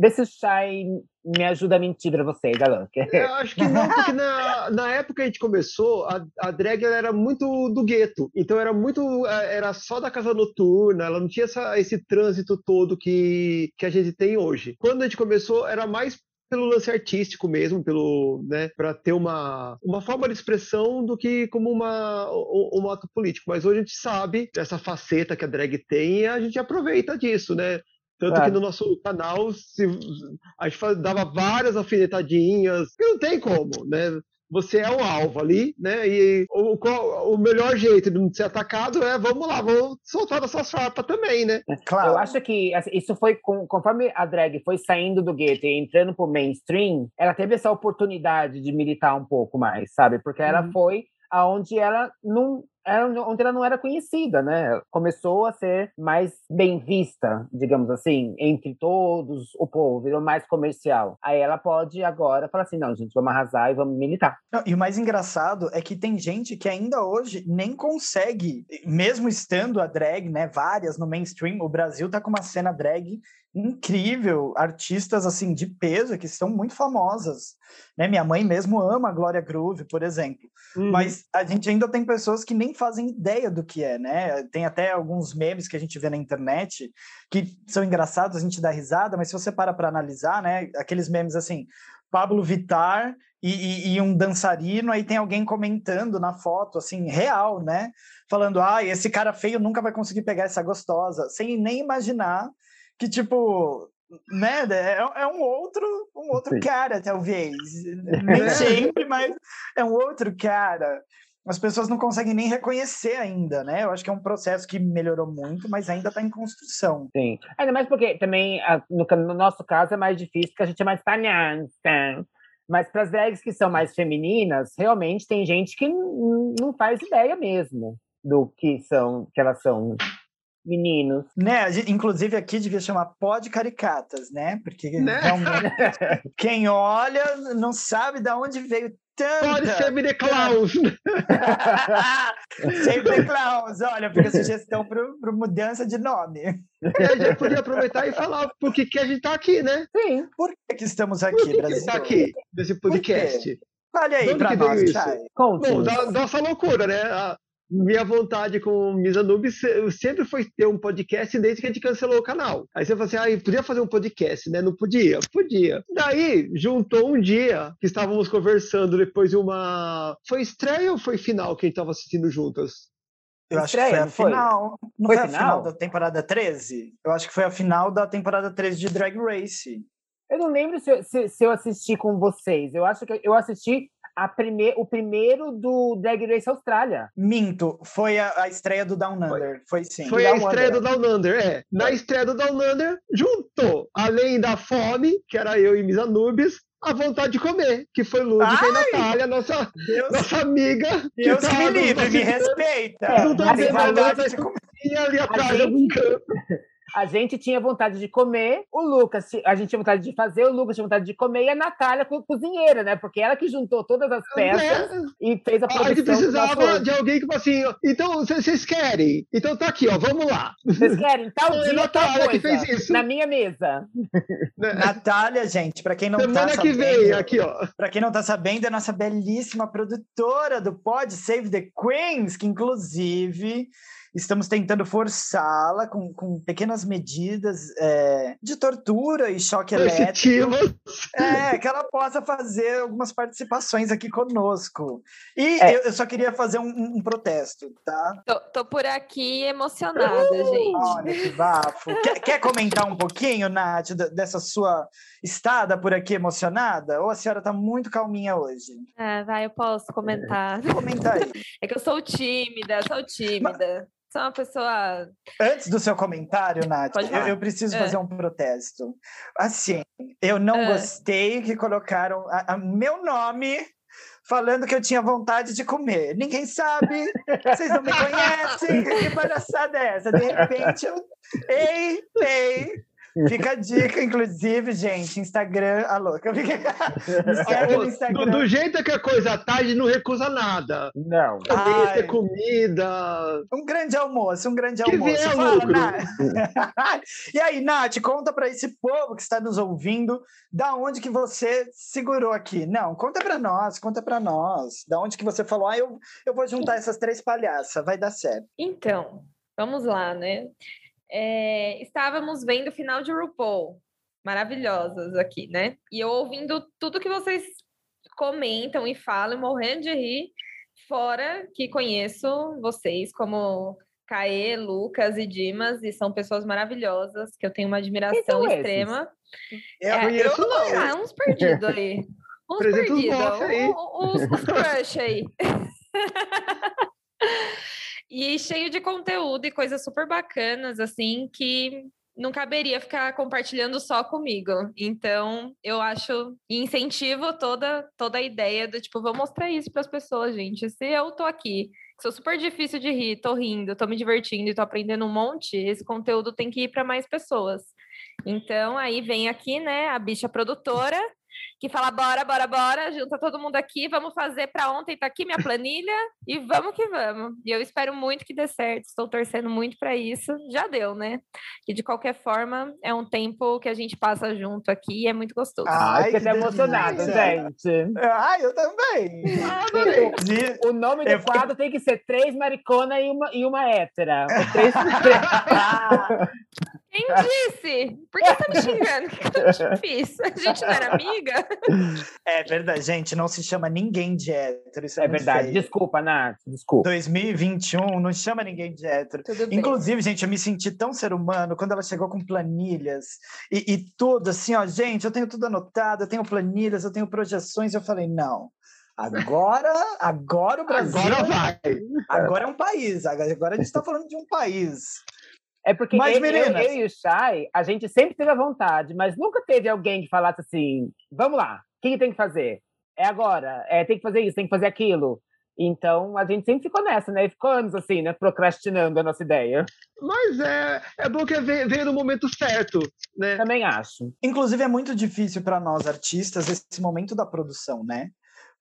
Vê se o me ajuda a mentir pra vocês, Alan. [laughs] Eu acho que não, porque na, na época que a gente começou, a, a drag era muito do gueto. Então era muito. É, era só da casa noturna, ela não tinha essa, esse trânsito todo que, que a gente tem hoje. Quando a gente começou, era mais pelo lance artístico mesmo, pelo, né, para ter uma, uma forma de expressão do que como uma, um, um ato político. Mas hoje a gente sabe essa faceta que a drag tem e a gente aproveita disso, né? Tanto que no nosso canal se, a gente dava várias alfinetadinhas, que não tem como, né? Você é o alvo ali, né? E o, o melhor jeito de não ser atacado é vamos lá, vamos soltar nossas farpas também, né? É, claro. Eu acho que assim, isso foi conforme a drag foi saindo do gueto e entrando pro mainstream, ela teve essa oportunidade de militar um pouco mais, sabe? Porque ela uhum. foi aonde ela não era onde ela não era conhecida, né? Começou a ser mais bem vista, digamos assim, entre todos o povo, virou mais comercial. Aí ela pode agora falar assim: não, gente, vamos arrasar e vamos militar. Não, e o mais engraçado é que tem gente que ainda hoje nem consegue, mesmo estando a drag, né? Várias no mainstream, o Brasil tá com uma cena drag incrível, artistas assim de peso que são muito famosas, né? Minha mãe mesmo ama a Glória Groove, por exemplo. Uhum. Mas a gente ainda tem pessoas que nem fazem ideia do que é, né? Tem até alguns memes que a gente vê na internet que são engraçados, a gente dá risada, mas se você para para analisar, né? Aqueles memes assim, Pablo Vitar e, e, e, um dançarino, aí tem alguém comentando na foto, assim, real, né? Falando, ah, esse cara feio nunca vai conseguir pegar essa gostosa, sem nem imaginar que, tipo, né, é, é um outro, um outro cara, talvez. [laughs] Nem sempre, mas é um outro cara. As pessoas não conseguem nem reconhecer ainda, né? Eu acho que é um processo que melhorou muito, mas ainda está em construção. Sim. Ainda mais porque também, no, no nosso caso, é mais difícil, porque a gente é mais panhanta. Mas para as drags que são mais femininas, realmente tem gente que não faz ideia mesmo do que são, que elas são meninos. Né? Inclusive aqui devia chamar Pod Caricatas, né? Porque né? [laughs] quem olha não sabe de onde veio tanta... Pode Save the Clowns! save the Clowns! Olha, fica sugestão para mudança de nome. E a gente podia aproveitar e falar por que, que a gente está aqui, né? Sim. Por que, que estamos aqui, por que Brasil? Que está aqui, nesse podcast? Olha aí para nós, Chay. Bom, da nossa loucura, né? A minha vontade com o Misa Noob sempre foi ter um podcast desde que a gente cancelou o canal. Aí você falou assim, ah, podia fazer um podcast, né? Não podia? Podia. Daí, juntou um dia que estávamos conversando depois de uma... Foi estreia ou foi final que a gente estava assistindo juntas? Eu acho que foi a foi? final. Não foi, foi a final da temporada 13? Eu acho que foi a final da temporada 13 de Drag Race. Eu não lembro se, se, se eu assisti com vocês. Eu acho que eu assisti a prime o primeiro do Drag Race Austrália. Minto, foi a, a estreia do Down Under, foi, foi sim. Foi Down a estreia Under. do Down Under, é. Na estreia do Down Under, juntou, além da fome, que era eu e Misa Anubis, a vontade de comer, que foi Lúdica e Natália, nossa, nossa amiga. Deus que me livre, me respeita. Não tô vendo nada de comer ali atrás, algum canto. A gente tinha vontade de comer, o Lucas, a gente tinha vontade de fazer, o Lucas tinha vontade de comer, e a Natália, cozinheira, né? Porque ela que juntou todas as peças é. e fez a produção. A gente precisava de alguém que assim, então vocês querem? Então tá aqui, ó, vamos lá. Vocês querem? [laughs] Tal dia, Natália tal coisa, que fez isso. Na minha mesa. [laughs] Né? Natália, gente, para quem não Semana tá sabendo. Semana que vem, aqui, ó. Pra quem não tá sabendo, é a nossa belíssima produtora do Pod Save the Queens, que inclusive estamos tentando forçá-la com, com pequenas medidas é, de tortura e choque elétrico. É, que ela possa fazer algumas participações aqui conosco. E é. eu, eu, só queria fazer um, um protesto, tá? Tô, tô, por aqui emocionada, uh, gente. Olha que bafo. quer, quer comentar um pouquinho, Nath, dessa sua estada por aqui emocionada? Ou a senhora tá muito calminha hoje? É, vai, eu posso comentar. Comenta aí. [laughs] É que eu sou tímida, sou tímida. Mas sou uma pessoa. Antes do seu comentário, Nath, eu, eu, preciso é. fazer um protesto. Assim, eu não é. gostei que colocaram a, a meu nome falando que eu tinha vontade de comer. Ninguém sabe, vocês não me [laughs] conhecem, que palhaçada é essa? De repente eu. Ei, ei, Fica a dica, inclusive, gente, Instagram, a louca. [laughs] no Instagram. Do, do, jeito que a coisa tá, a gente não recusa nada. Não. Também ter comida. Um grande almoço, um grande que almoço. Fala, lucro. [laughs] e aí, Nath, conta para esse povo que está nos ouvindo, da onde que você segurou aqui? Não, conta para nós, conta para nós. Da onde que você falou, ah, eu, eu vou juntar essas três palhaças, vai dar certo. Então, vamos lá, né? É, estávamos vendo o final de RuPaul, maravilhosas aqui, né? E eu ouvindo tudo que vocês comentam e falam, morrendo de rir, fora que conheço vocês como Caê, Lucas e Dimas, e são pessoas maravilhosas, que eu tenho uma admiração extrema. Eu é, conheço eu, não. Ah, uns perdidos aí. [laughs] Uns perdidos. Uns, uns crush aí. [laughs] E cheio de conteúdo e coisas super bacanas, assim, que não caberia ficar compartilhando só comigo. Então, eu acho incentivo toda toda a ideia do tipo, vou mostrar isso para as pessoas, gente. Se eu tô aqui, sou super difícil de rir, tô rindo, tô me divertindo e tô aprendendo um monte, esse conteúdo tem que ir para mais pessoas. Então, aí vem aqui, né, a bicha produtora que fala bora, bora, bora, junta todo mundo aqui, vamos fazer para ontem, tá aqui minha planilha e vamos que vamos. E eu espero muito que dê certo, estou torcendo muito para isso. Já deu, né? E de qualquer forma, é um tempo que a gente passa junto aqui e é muito gostoso. Ai, que até emocionado, gente. Ai, eu também. Ah, o nome do quadro tem que ser três maricona e uma, e uma hétera. [laughs] Três... Quem disse? Por que você tá me xingando? Que eu te fiz? A gente não era amiga? [laughs] É verdade, gente, não se chama ninguém de hétero. é, é verdade. Feio. Desculpa, Nath, desculpa. 2021 não chama ninguém de hétero. Inclusive, gente, eu me senti tão ser humano quando ela chegou com planilhas e, e tudo assim, ó, gente, eu tenho tudo anotado, eu tenho planilhas, eu tenho projeções. Eu falei, não. Agora, agora o Brasil. Agora vai. Agora é um país. Agora a gente está falando de um país. É porque mas, eu, eu, eu, e o Chay, a gente sempre teve a vontade, mas nunca teve alguém que falasse assim: vamos lá, o que tem que fazer? É agora, é, tem que fazer isso, tem que fazer aquilo. Então, a gente sempre ficou nessa, né? E ficou anos assim, né? Procrastinando a nossa ideia. Mas é, é bom que veio, veio no momento certo, né? Também acho. Inclusive, é muito difícil para nós artistas esse momento da produção, né?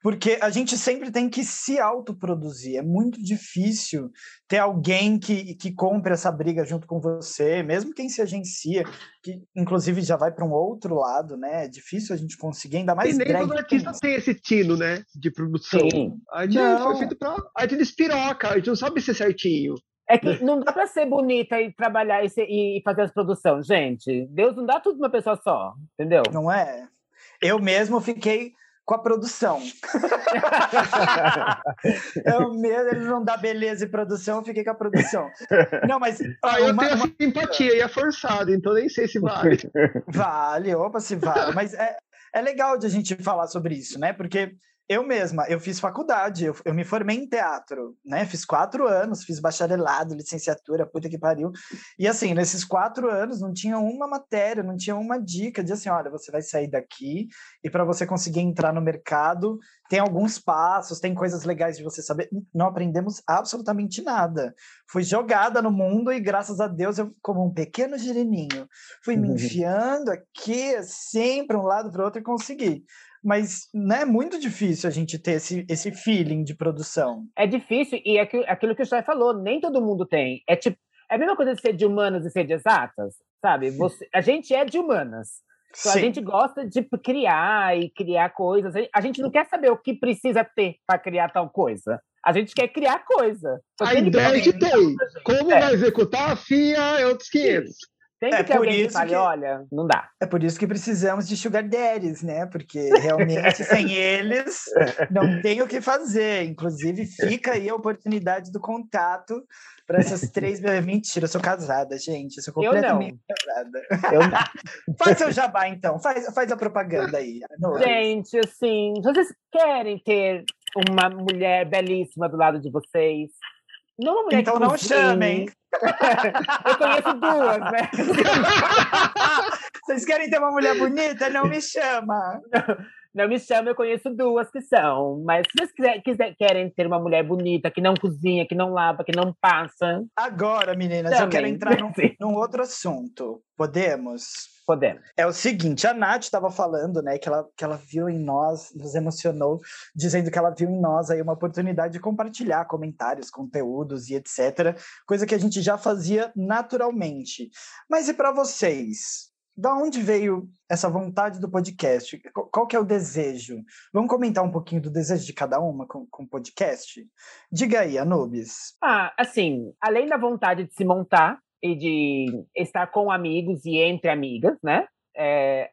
Porque a gente sempre tem que se autoproduzir. É muito difícil ter alguém que, que compre essa briga junto com você, mesmo quem se agencia, que inclusive já vai para um outro lado, né? É difícil a gente conseguir, ainda mais. E nem todo artista tem esse tino, né? De produção. Sim. A gente não. foi feito pra. A gente despiroca, a gente não sabe ser certinho. É que não dá para ser bonita e trabalhar e, ser, e fazer as produções, gente. Deus não dá tudo uma pessoa só, entendeu? Não é? Eu mesmo fiquei com a produção. [laughs] eu mesmo, ele não dá beleza e produção, eu fiquei com a produção. Não, mas. [laughs] Ah, eu uma, tenho uma... simpatia e é forçado, então nem sei se vale. [laughs] Vale, opa, se vale. Mas é, é legal de a gente falar sobre isso, né? Porque eu mesma, eu fiz faculdade, eu, eu, me formei em teatro, né? Fiz quatro anos, fiz bacharelado, licenciatura, puta que pariu. E assim, nesses quatro anos não tinha uma matéria, não tinha uma dica de assim, olha, você vai sair daqui e para você conseguir entrar no mercado, tem alguns passos, tem coisas legais de você saber. Não aprendemos absolutamente nada. Fui jogada no mundo e graças a Deus eu, como um pequeno girininho, fui me [laughs] enfiando aqui, assim, para um lado, para o outro e consegui mas não né, é muito difícil a gente ter esse, esse feeling de produção. É difícil, e é aquilo que o Chay falou, nem todo mundo tem. É tipo, é a mesma coisa de ser de humanas e ser de exatas, sabe? Você, a gente é de humanas. Então, a gente gosta de criar e criar coisas. A gente não quer saber o que precisa ter para criar tal coisa. A gente quer criar coisa. A ideia que tem. Como é. vai executar, FIA é outros 500. Tem é que alguém que fale, que... olha, não dá. É por isso que precisamos de sugar daddies, né? Porque [laughs] realmente sem eles não tem o que fazer. Inclusive, fica aí a oportunidade do contato para essas três. [laughs] Mentira, eu sou casada, gente. Eu sou completamente eu casada. Eu [laughs] não. faz seu jabá, então. Faz, faz a propaganda aí. Gente, assim, vocês querem ter uma mulher belíssima do lado de vocês? Não uma mulher então não chamem. [laughs] Eu conheço duas, né? [laughs] Vocês querem ter uma mulher bonita? Não me chama. [laughs] Não, me chama, eu conheço duas que são. Mas se vocês quiser, quiser, querem ter uma mulher bonita, que não cozinha, que não lava, que não passa. Agora, meninas, Também. eu quero entrar num, [laughs] num outro assunto. Podemos? Podemos. É o seguinte, a Nath estava falando, né, que ela, que ela viu em nós, nos emocionou, dizendo que ela viu em nós aí uma oportunidade de compartilhar comentários, conteúdos e etc. Coisa que a gente já fazia naturalmente. Mas e para vocês? Da onde veio essa vontade do podcast? Qual que é o desejo? Vamos comentar um pouquinho do desejo de cada uma com o podcast? Diga aí, Anubis. Ah, assim, além da vontade de se montar, e de estar com amigos e entre amigas, né? É,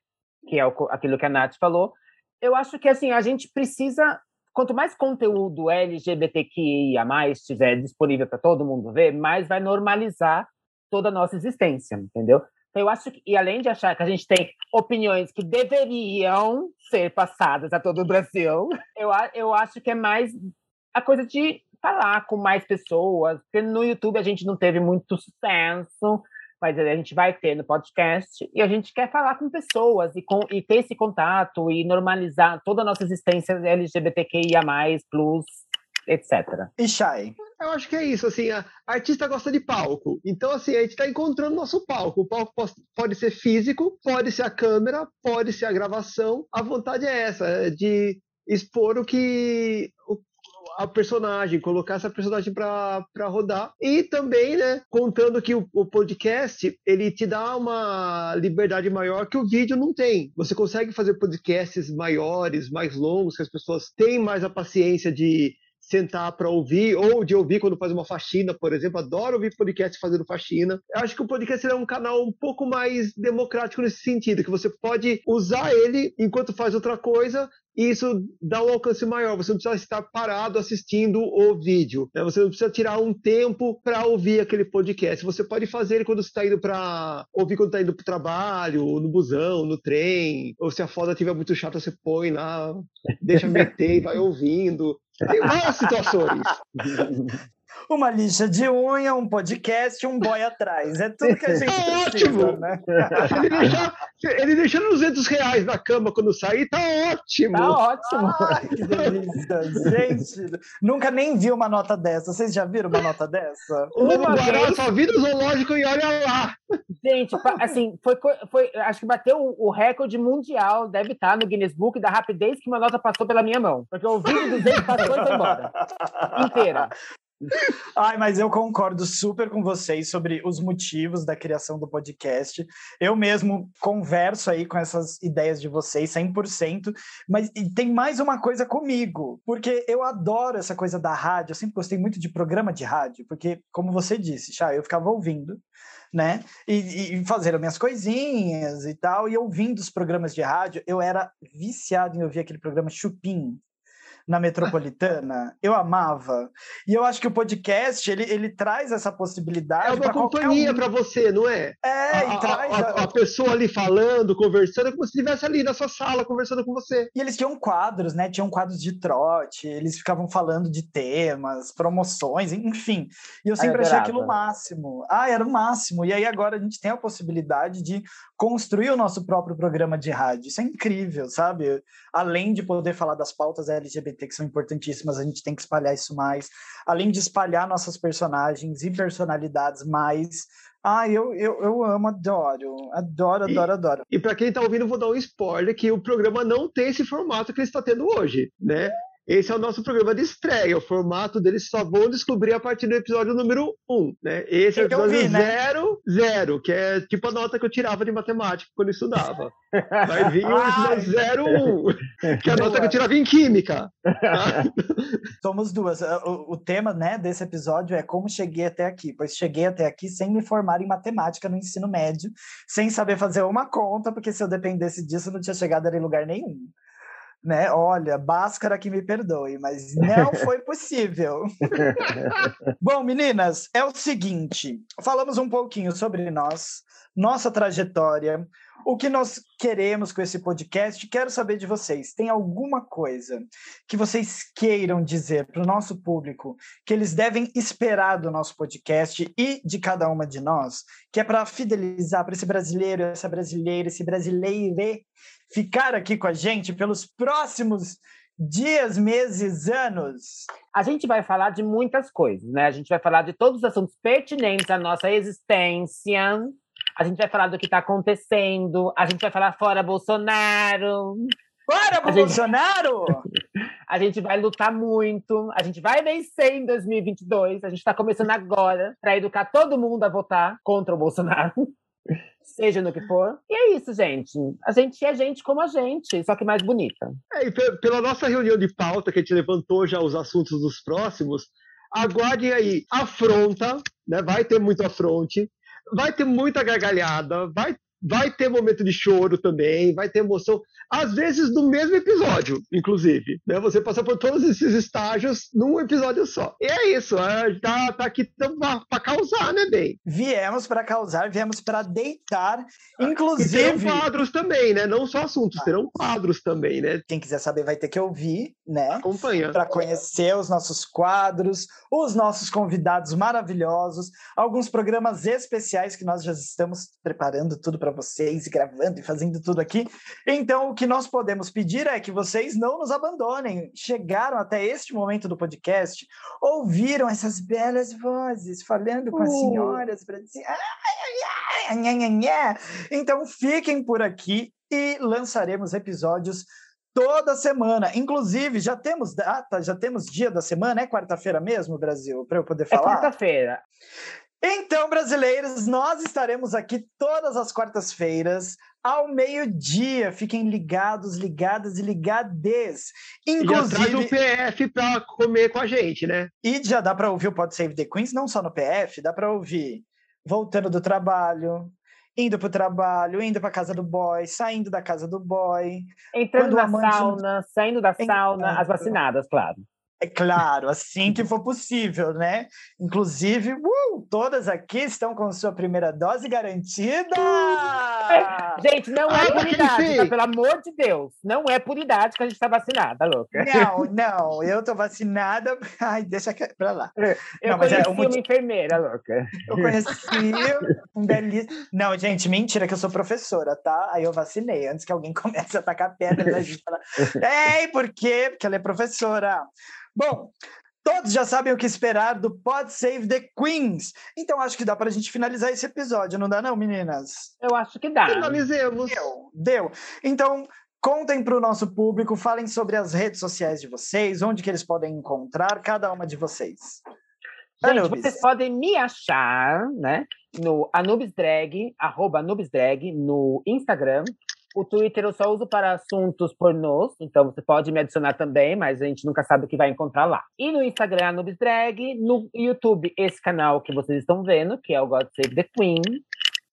que é aquilo que a Nath falou. Eu acho que assim a gente precisa, quanto mais conteúdo LGBTQIA estiver disponível para todo mundo ver, mais vai normalizar toda a nossa existência, entendeu? Então, eu acho que, e além de achar que a gente tem opiniões que deveriam ser passadas a todo o Brasil, [laughs] eu, eu acho que é mais a coisa de falar com mais pessoas, porque no YouTube a gente não teve muito sucesso, mas a gente vai ter no podcast, e a gente quer falar com pessoas e, com, e ter esse contato e normalizar toda a nossa existência LGBTQIA+, plus, etc. E Shai? Eu acho que é isso, assim, a, artista gosta de palco. Então, assim, a gente está encontrando nosso palco. O palco pode, ser físico, pode ser a câmera, pode ser a gravação. A vontade é essa, é de expor o que, a personagem, colocar essa personagem para rodar. E também, né, contando que o, o, podcast, ele te dá uma liberdade maior que o vídeo não tem. Você consegue fazer podcasts maiores, mais longos, que as pessoas têm mais a paciência de sentar para ouvir, ou de ouvir quando faz uma faxina, por exemplo. Adoro ouvir podcast fazendo faxina. Eu acho que o podcast é um canal um pouco mais democrático nesse sentido, que você pode usar ele enquanto faz outra coisa e isso dá um alcance maior. Você não precisa estar parado assistindo o vídeo. Né? Você não precisa tirar um tempo para ouvir aquele podcast. Você pode fazer ele quando você está indo para ouvir quando está indo para o trabalho, no busão, no trem. Ou se a foda estiver muito chata, você põe lá, deixa meter e vai [laughs] ouvindo. Tem várias situações. Uma lixa de unha, um podcast, um boy atrás. É tudo que a [laughs] gente Tá precisa, ótimo. né? Ele deixa, ele deixa 200 reais na cama quando sair, tá ótimo. Tá ótimo. Ai, que delícia. Gente, nunca nem vi uma nota dessa. Vocês já viram uma nota dessa? Uma Guará vez- só vira o zoológico e olha lá. Gente, assim, foi, foi, acho que bateu o, recorde mundial, deve estar no Guinness Book, da rapidez que uma nota passou pela minha mão. Porque o vídeo do Zé passou e foi embora. Inteira. Ai, mas eu concordo super com vocês sobre os motivos da criação do podcast. Eu mesmo converso aí com essas ideias de vocês 100%, mas tem mais uma coisa comigo, porque eu adoro essa coisa da rádio, eu sempre gostei muito de programa de rádio, porque, como você disse, Chá, eu ficava ouvindo, né, e, e fazendo minhas coisinhas e tal, e ouvindo os programas de rádio, eu era viciado em ouvir aquele programa Chupim, na metropolitana, eu amava. E eu acho que o podcast, ele, ele traz essa possibilidade. É uma companhia um. pra você, não é? É, a, e a- traz. a- a- a pessoa ali falando, conversando, é como se estivesse ali na sua sala conversando com você. E eles tinham quadros, né? Tinham quadros de trote, eles ficavam falando de temas, promoções, enfim. E eu sempre achei adorava. aquilo o máximo. Ah, era o máximo. E aí agora a gente tem a possibilidade de construir o nosso próprio programa de rádio. Isso é incrível, sabe? Além de poder falar das pautas LGBT que são importantíssimas, a gente tem que espalhar isso mais. Além de espalhar nossas personagens e personalidades mais. Ah, eu, eu, eu amo, adoro. Adoro, E- adoro, adoro. E pra quem tá ouvindo, vou dar um spoiler que o programa não tem esse formato que ele está tendo hoje, né? Esse é o nosso programa de estreia. O formato deles só vão descobrir a partir do episódio número 1, né? Esse é o que episódio ouvir, né? zero, zero, que é tipo a nota que eu tirava de matemática quando estudava. Vai vir o Ai. [laughs] episódio zero um, que é a nota que eu tirava em química. tá? [laughs] Somos duas. Ah, O, o tema né, desse episódio é como cheguei até aqui, pois cheguei até aqui sem me formar em matemática no ensino médio, sem saber fazer uma conta, porque se eu dependesse disso, eu não tinha chegado em lugar nenhum. Né? Olha, Bhaskara que me perdoe, mas não foi possível. [laughs] Bom, meninas, é o seguinte: falamos um pouquinho sobre nós, nossa trajetória, o que nós queremos com esse podcast. Quero saber de vocês: tem alguma coisa que vocês queiram dizer para o nosso público que eles devem esperar do nosso podcast e de cada uma de nós, que é para fidelizar para esse brasileiro, essa brasileira, esse brasileire ficar aqui com a gente pelos próximos dias, meses, anos? A gente vai falar de muitas coisas, né? A gente vai falar de todos os assuntos pertinentes à nossa existência. A gente vai falar do que está acontecendo. A gente vai falar fora Bolsonaro. Bora, A gente- Bolsonaro! [laughs] A gente vai lutar muito. A gente vai vencer em 2022. A gente está começando agora para educar todo mundo a votar contra o Bolsonaro. Seja no que for. E é isso, gente. A gente é gente como a gente, só que mais bonita. É, e pe- pela nossa reunião de pauta, que a gente levantou já os assuntos dos próximos, aguardem aí. Afronta, né? Vai ter muito afronte, vai ter muita gargalhada, vai, vai ter momento de choro também, vai ter emoção, às vezes no mesmo episódio, inclusive. Né? Você passa por todos esses estágios num episódio só. E é isso, é, tá, tá aqui para causar, né, bem? Viemos para causar, viemos para deitar. E terão Inclusive, quadros também, né? Não só assuntos, terão quadros também, né? quem quiser saber vai ter que ouvir, né? Acompanha. Para conhecer os nossos quadros, os nossos convidados maravilhosos, alguns programas especiais que nós já estamos preparando tudo para vocês, e gravando e fazendo tudo aqui. Então, o que nós podemos pedir é que vocês não nos abandonem. Chegaram até este momento do podcast, ouviram essas belas vozes falando com as Uh. senhoras para dizer. Então, fiquem por aqui e lançaremos episódios toda semana. Inclusive, já temos data, já temos dia da semana, é quarta-feira mesmo, Brasil, para eu poder É falar? quarta-feira. Então, brasileiros, nós estaremos aqui todas as quartas-feiras, ao meio-dia. Fiquem ligados, ligadas e ligades. E já traz Inclusive, PF para comer com a gente, né? e já dá para ouvir o Pod Save the Queens, não só no PF, dá para ouvir voltando do trabalho, indo pro trabalho, indo para casa do boy, saindo da casa do boy, Entrando o na não- sauna, saindo da Entrando. sauna, as vacinadas, claro. É claro, assim que for possível, né? Inclusive, uh, todas aqui estão com sua primeira dose garantida! [laughs] Gente, não é por idade, tá? pelo amor de Deus. Não é por idade que a gente está vacinada, louca. Não, não, eu tô vacinada. [laughs] Ai, deixa pra lá. Eu Não, mas conheci é um uma enfermeira, louca. Eu conheci um belíssimo. Não, gente, mentira que eu sou professora, tá? Aí eu vacinei, antes que alguém [laughs] comece a tacar pedra na gente. Falar, Ei, por quê? Porque ela é professora. Bom, todos já sabem o que esperar do Pod Save the Queens. Então acho que dá pra gente finalizar esse episódio, não dá, não, meninas? Eu acho que dá. Finalizemos. Deu, deu. Então. Contem para o nosso público, falem sobre as redes sociais de vocês, onde que eles podem encontrar cada uma de vocês. Gente, Anubis. vocês podem me achar, né? No Anubis Drag, arroba Anubis Drag, no Instagram. O Twitter eu só uso para assuntos pornôs, então você pode me adicionar também, mas a gente nunca sabe o que vai encontrar lá. E no Instagram, Anubis Drag, no YouTube, esse canal que vocês estão vendo, que é o God Save the Queen.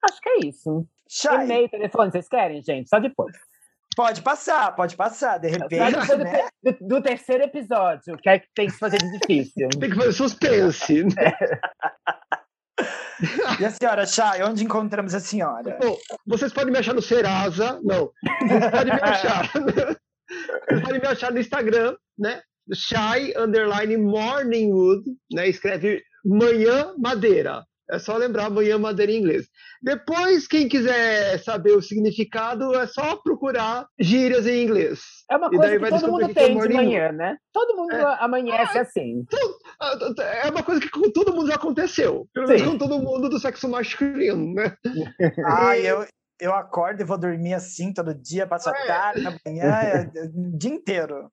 Acho que é isso. Chay, E-mail, telefone, vocês querem, gente? Só depois. pode passar, pode passar, de repente, do, né? te- do- do terceiro episódio, que é que tem que se fazer de difícil. [laughs] Tem que fazer suspense. [laughs] E a senhora, Chay, onde encontramos a senhora? Bom, vocês podem me achar no Serasa. Não. Vocês podem me achar. [laughs] Vocês podem me achar no Instagram, né? Shy underline Morningwood, né? Escreve manhã madeira. É só lembrar manhã madeira em inglês. Depois, quem quiser saber o significado, é só procurar gírias em inglês. É uma E coisa daí que vai todo descobrir mundo o que que é tem de morning manhã, né? Todo mundo É. amanhece assim. Ah, É uma coisa que com todo mundo já aconteceu. Pelo menos com todo mundo do sexo masculino, né? [laughs] Ai, eu, eu acordo e vou dormir assim todo dia, passo a tarde, amanhã, é, é, o dia inteiro.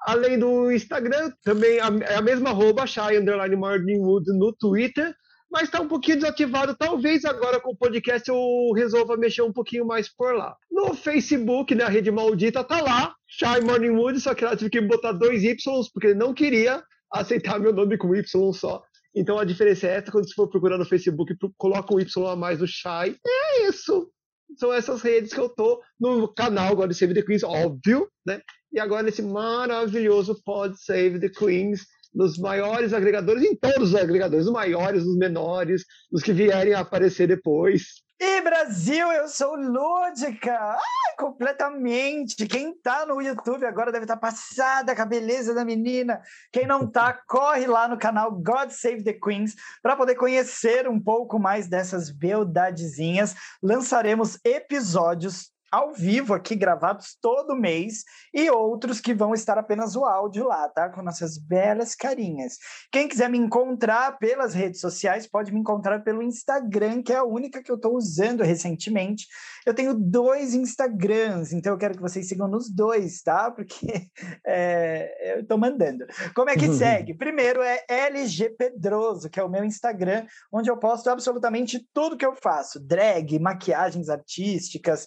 Além do Instagram, também a- é a mesma arroba, Shy Underline Morningwood no Twitter, mas está um pouquinho desativado. Talvez agora com o podcast eu resolva mexer um pouquinho mais por lá. No Facebook, né, a rede maldita, tá lá, Shy Morningwood, só que ela tive que botar dois Ys, porque ele não queria aceitar meu nome com Y só. Então a diferença é essa, quando você for procurar no Facebook, coloca um Y a mais do Shy. É isso. São essas redes que eu tô no canal God Save the Queens, óbvio, né? E agora nesse maravilhoso Pod Save the Queens, nos maiores agregadores, em todos os agregadores, os maiores, os menores, os que vierem a aparecer depois. E Brasil, eu sou lúdica! Ai, completamente! Quem tá no YouTube agora deve estar passada com a beleza da menina. Quem não tá, [laughs] corre lá no canal God Save the Queens para poder conhecer um pouco mais dessas beldadezinhas. Lançaremos episódios ao vivo aqui gravados todo mês e outros que vão estar apenas o áudio lá, tá? Com nossas belas carinhas. Quem quiser me encontrar pelas redes sociais, pode me encontrar pelo Instagram, que é a única que eu estou usando recentemente. Eu tenho dois Instagrams, então eu quero que vocês sigam nos dois, tá? Porque [laughs] é, eu estou mandando. Como é que [laughs] segue? Primeiro é LG Pedroso, que é o meu Instagram, onde eu posto absolutamente tudo que eu faço: drag, maquiagens artísticas,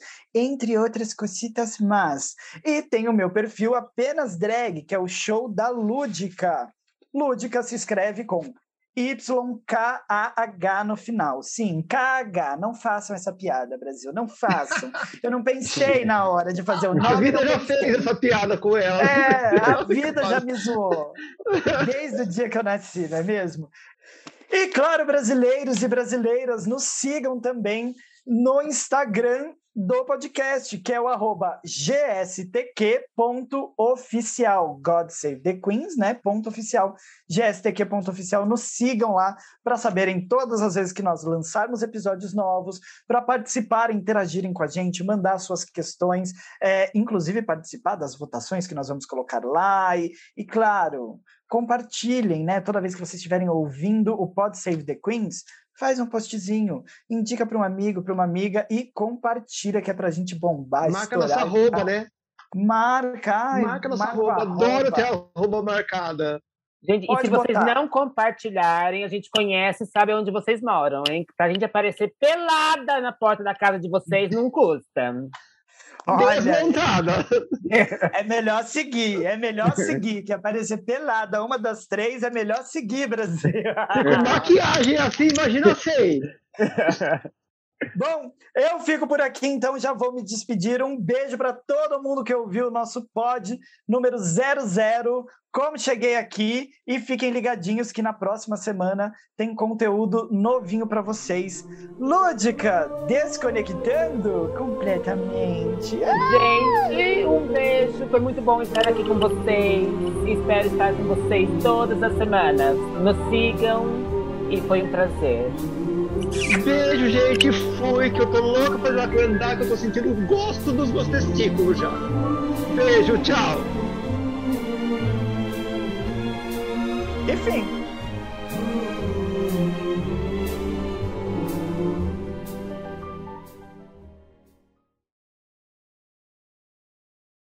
entre outras cositas más. E tem o meu perfil apenas drag, que é o show da Lúdica. Lúdica se escreve com YKAH no final. Sim, KH. Não façam essa piada, Brasil. Não façam. Eu não pensei na hora de fazer o nome. A vida já fez essa piada com ela. É, a [laughs] vida já me zoou. Desde o dia que eu nasci, não é mesmo? E claro, brasileiros e brasileiras, nos sigam também no Instagram do podcast, que é o arroba gstq.oficial. God Save the Queens, né? Ponto oficial. gstq.oficial. Nos sigam lá para saberem todas as vezes que nós lançarmos episódios novos, para participarem, interagirem com a gente, mandar suas questões, é, inclusive participar das votações que nós vamos colocar lá. E, e claro, compartilhem, né? Toda vez que vocês estiverem ouvindo o Pod Save the Queens, faz um postzinho, indica para um amigo, para uma amiga e compartilha que é pra gente bombar, Marca estourar nossa e arroba, tal. né? Marca, Marca nossa marca arroba. Adoro arroba. ter a arroba marcada. Gente, e Pode se vocês botar. não compartilharem, a gente conhece e sabe onde vocês moram, hein? Pra gente aparecer pelada na porta da casa de vocês [laughs] não custa. Desmontada. é melhor seguir, é melhor seguir, que aparecer pelada, uma das três, é melhor seguir, Brasil. Com [laughs] maquiagem assim, imagina [laughs] sem. Bom, eu fico por aqui, então já vou me despedir. Um beijo para todo mundo que ouviu o nosso pod número 00. Como cheguei aqui e fiquem ligadinhos que na próxima semana tem conteúdo novinho para vocês. Lúdica, desconectando completamente. Gente, um beijo. Foi muito bom estar aqui com vocês. Espero estar com vocês todas as semanas. Nos sigam e foi um prazer. Beijo, gente. Fui, que eu tô louco pra andar, que eu tô sentindo o gosto dos meus testículos já. Beijo, tchau. Enfim,